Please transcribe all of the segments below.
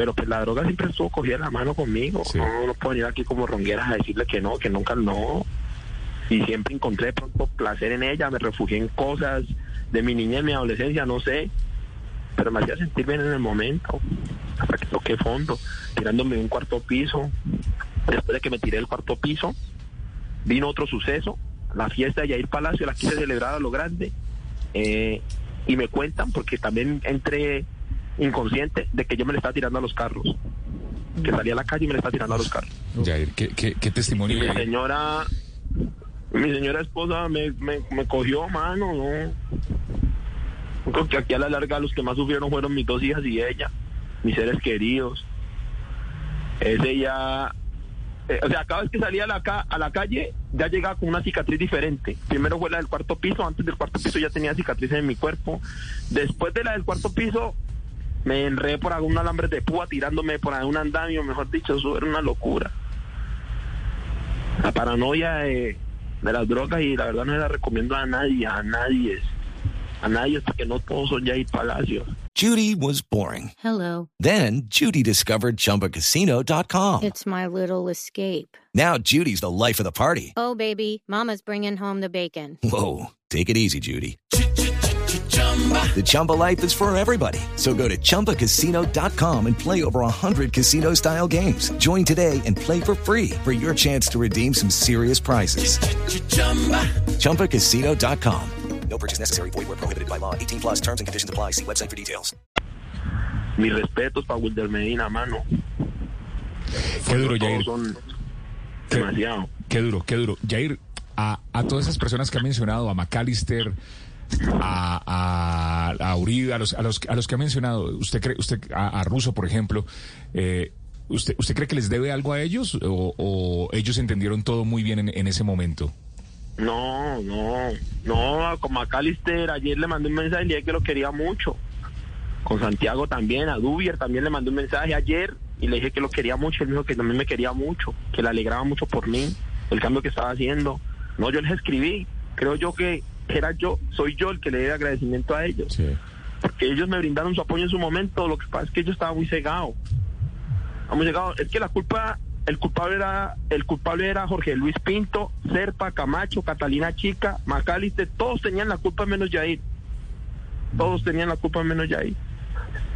Pero pues la droga siempre estuvo cogida la mano conmigo. Sí. No, no puedo venir aquí como rongueras a decirle que no, que nunca no. Y siempre encontré de pronto placer en ella, me refugié en cosas de mi niñez, mi adolescencia, no sé. Pero me hacía sentir bien en el momento. Hasta que toqué fondo, tirándome de un cuarto piso. Después de que me tiré del cuarto piso, vino otro suceso. La fiesta de Yair Palacio la quise celebrar a lo grande. Eh, y me cuentan, porque también entré inconsciente, de que yo me le estaba tirando a los carros. Que salí a la calle y me le estaba tirando a los carros. Jair, ¿qué, qué, qué Y testimonio mi señora, mi señora esposa me, me, me cogió mano, ¿no? Yo Creo que aquí a la larga los que más sufrieron fueron mis dos hijas y ella, mis seres queridos. Ese ya, eh, o sea, cada vez que salía a la, ca- a la calle ya llegaba con una cicatriz diferente. Primero fue la del cuarto piso, antes del cuarto piso ya tenía cicatrices en mi cuerpo. Después de la del cuarto piso me enredé por algún alambre de púa tirándome por algún andamio, mejor dicho, eso era una locura la paranoia de, de las drogas y la verdad no se la recomiendo a nadie, a nadie, a nadie porque no todos son Jair Palacios. Judy was boring. Hello. Then Judy discovered ChumbaCasino.com. It's my little escape. Now Judy's the life of the party. Oh, baby, Mama's bringing home the bacon. Whoa, take it easy, Judy. The Chumba life is for everybody. So go to ChumbaCasino.com and play over 100 casino-style games. Join today and play for free for your chance to redeem some serious prizes. ChumbaCasino.com. No purchase necessary. Void where prohibited by law. 18 plus terms and conditions apply. See website for details. Mis respetos para Wilder Medina, mano. Qué duro, Jair. son Qué- demasiado. Qué duro, qué duro. Jair, a, a todas esas personas que ha mencionado, a McAllister, a, a, a Uribe, a los, a, los, a los que ha mencionado, usted cree, usted, a, a Russo, por ejemplo, eh, ¿usted, ¿usted cree que les debe algo a ellos o, ellos entendieron todo muy bien en, ese momento? No, no, no, con McAllister ayer le mandé un mensaje y le dije que lo quería mucho. Con Santiago también, a Dubier también le mandé un mensaje ayer y le dije que lo quería mucho. Él dijo que también me quería mucho, que le alegraba mucho por mí, el cambio que estaba haciendo. No, yo les escribí. Creo yo que era yo, soy yo el que le debe agradecimiento a ellos. Sí. Porque ellos me brindaron su apoyo en su momento. Lo que pasa es que yo estaba muy cegado. Muy cegado. Es que la culpa, el culpable era, el culpable era Jorge Luis Pinto, Serpa, Camacho, Catalina Chica, Macaliste. Todos tenían la culpa menos Yair. Todos tenían la culpa menos Yair.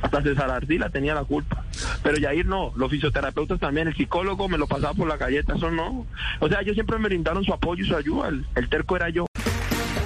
Hasta César Ardila tenía la culpa. Pero Yair no, los fisioterapeutas también, el psicólogo me lo pasaba por la galleta, eso no. O sea, ellos siempre me brindaron su apoyo y su ayuda. El, el terco era yo.